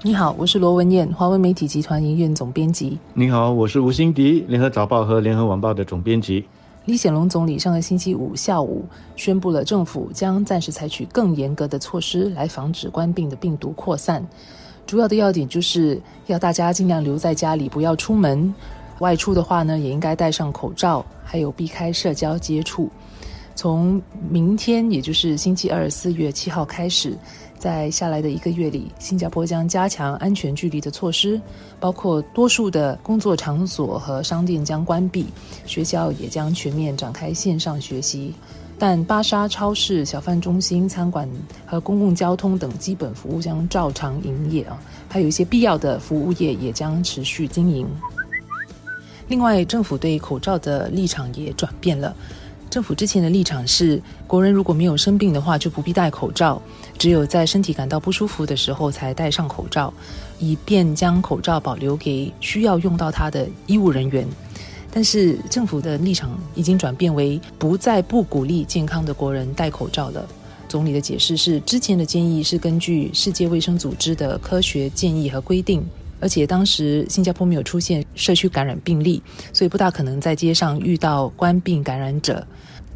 你好，我是罗文燕，华文媒体集团营运总编辑。你好，我是吴欣迪，联合早报和联合晚报的总编辑。李显龙总理上个星期五下午宣布了，政府将暂时采取更严格的措施来防止冠病的病毒扩散。主要的要点就是要大家尽量留在家里，不要出门。外出的话呢，也应该戴上口罩，还有避开社交接触。从明天，也就是星期二四月七号开始。在下来的一个月里，新加坡将加强安全距离的措施，包括多数的工作场所和商店将关闭，学校也将全面展开线上学习。但巴沙超市、小贩中心、餐馆和公共交通等基本服务将照常营业啊，还有一些必要的服务业也将持续经营。另外，政府对口罩的立场也转变了。政府之前的立场是，国人如果没有生病的话，就不必戴口罩，只有在身体感到不舒服的时候才戴上口罩，以便将口罩保留给需要用到它的医务人员。但是政府的立场已经转变为不再不鼓励健康的国人戴口罩了。总理的解释是，之前的建议是根据世界卫生组织的科学建议和规定，而且当时新加坡没有出现社区感染病例，所以不大可能在街上遇到冠病感染者。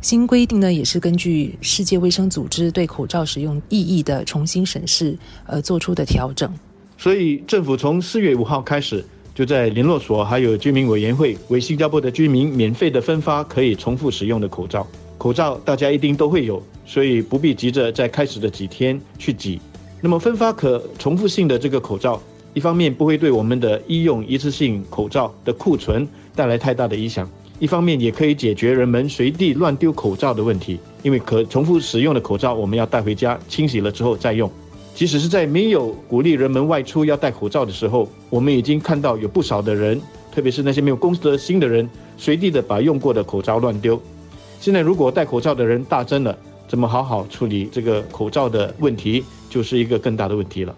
新规定呢，也是根据世界卫生组织对口罩使用意义的重新审视而做出的调整。所以，政府从四月五号开始，就在联络所还有居民委员会为新加坡的居民免费的分发可以重复使用的口罩。口罩大家一定都会有，所以不必急着在开始的几天去挤。那么，分发可重复性的这个口罩，一方面不会对我们的医用一次性口罩的库存带来太大的影响。一方面也可以解决人们随地乱丢口罩的问题，因为可重复使用的口罩我们要带回家清洗了之后再用。即使是在没有鼓励人们外出要戴口罩的时候，我们已经看到有不少的人，特别是那些没有公德心的人，随地的把用过的口罩乱丢。现在如果戴口罩的人大增了，怎么好好处理这个口罩的问题，就是一个更大的问题了。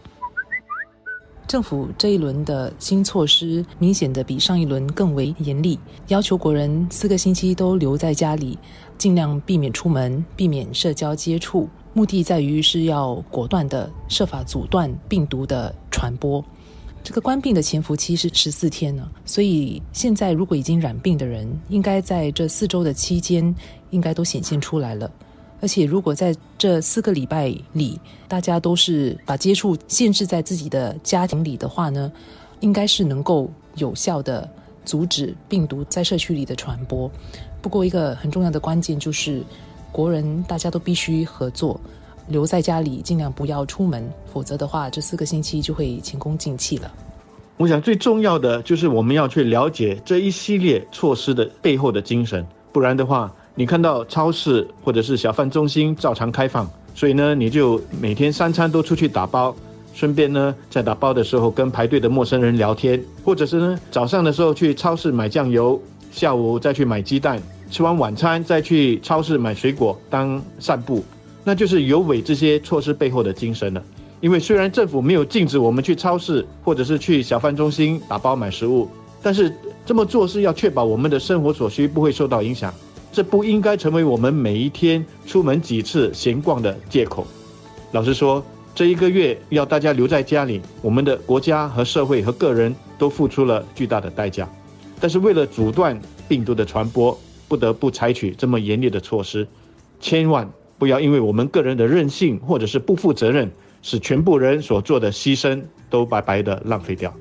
政府这一轮的新措施明显的比上一轮更为严厉，要求国人四个星期都留在家里，尽量避免出门，避免社交接触。目的在于是要果断的设法阻断病毒的传播。这个官病的潜伏期是十四天呢，所以现在如果已经染病的人，应该在这四周的期间，应该都显现出来了。而且，如果在这四个礼拜里，大家都是把接触限制在自己的家庭里的话呢，应该是能够有效的阻止病毒在社区里的传播。不过，一个很重要的关键就是，国人大家都必须合作，留在家里，尽量不要出门，否则的话，这四个星期就会前功尽弃了。我想最重要的就是我们要去了解这一系列措施的背后的精神，不然的话。你看到超市或者是小贩中心照常开放，所以呢，你就每天三餐都出去打包，顺便呢，在打包的时候跟排队的陌生人聊天，或者是呢，早上的时候去超市买酱油，下午再去买鸡蛋，吃完晚餐再去超市买水果当散步，那就是有违这些措施背后的精神了。因为虽然政府没有禁止我们去超市或者是去小贩中心打包买食物，但是这么做是要确保我们的生活所需不会受到影响。这不应该成为我们每一天出门几次闲逛的借口。老实说，这一个月要大家留在家里，我们的国家和社会和个人都付出了巨大的代价。但是为了阻断病毒的传播，不得不采取这么严厉的措施。千万不要因为我们个人的任性或者是不负责任，使全部人所做的牺牲都白白的浪费掉。